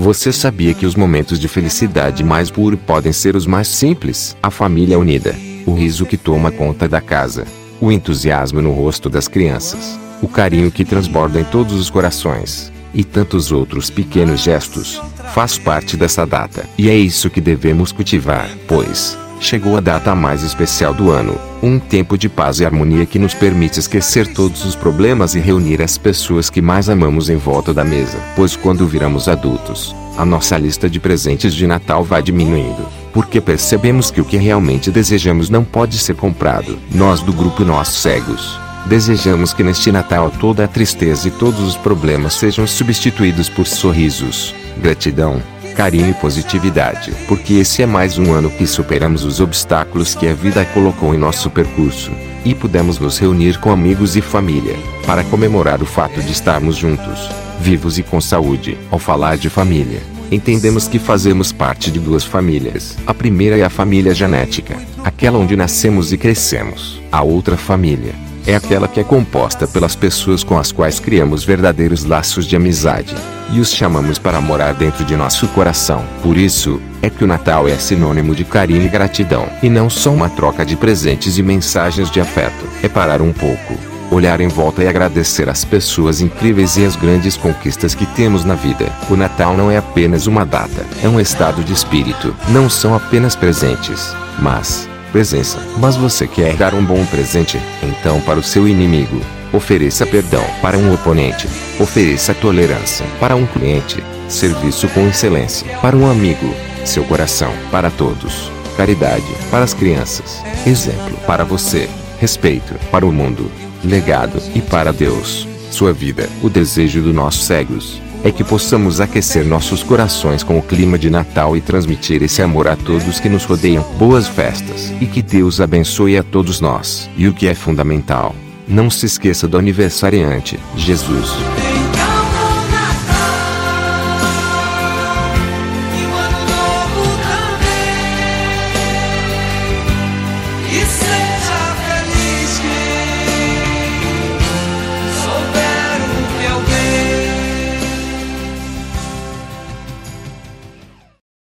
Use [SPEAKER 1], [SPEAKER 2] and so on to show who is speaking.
[SPEAKER 1] Você sabia que os momentos de felicidade mais puro podem ser os mais simples? A família unida, o riso que toma conta da casa, o entusiasmo no rosto das crianças, o carinho que transborda em todos os corações, e tantos outros pequenos gestos, faz parte dessa data. E é isso que devemos cultivar, pois chegou a data mais especial do ano, um tempo de paz e harmonia que nos permite esquecer todos os problemas e reunir as pessoas que mais amamos em volta da mesa. Pois quando viramos adultos, a nossa lista de presentes de Natal vai diminuindo, porque percebemos que o que realmente desejamos não pode ser comprado. Nós do grupo Nós Cegos Desejamos que neste Natal toda a tristeza e todos os problemas sejam substituídos por sorrisos, gratidão, carinho e positividade. Porque esse é mais um ano que superamos os obstáculos que a vida colocou em nosso percurso. E pudemos nos reunir com amigos e família, para comemorar o fato de estarmos juntos, vivos e com saúde. Ao falar de família, entendemos que fazemos parte de duas famílias. A primeira é a família genética, aquela onde nascemos e crescemos. A outra família é aquela que é composta pelas pessoas com as quais criamos verdadeiros laços de amizade e os chamamos para morar dentro de nosso coração. Por isso, é que o Natal é sinônimo de carinho e gratidão, e não só uma troca de presentes e mensagens de afeto. É parar um pouco, olhar em volta e agradecer as pessoas incríveis e as grandes conquistas que temos na vida. O Natal não é apenas uma data, é um estado de espírito. Não são apenas presentes, mas presença. Mas você quer dar um bom presente? Então, para o seu inimigo, ofereça perdão. Para um oponente, ofereça tolerância. Para um cliente, serviço com excelência. Para um amigo, seu coração. Para todos, caridade. Para as crianças, exemplo. Para você, respeito. Para o mundo, legado. E para Deus, sua vida. O desejo do nossos cegos é que possamos aquecer nossos corações com o clima de Natal e transmitir esse amor a todos que nos rodeiam. Boas festas e que Deus abençoe a todos nós. E o que é fundamental, não se esqueça do aniversariante, Jesus.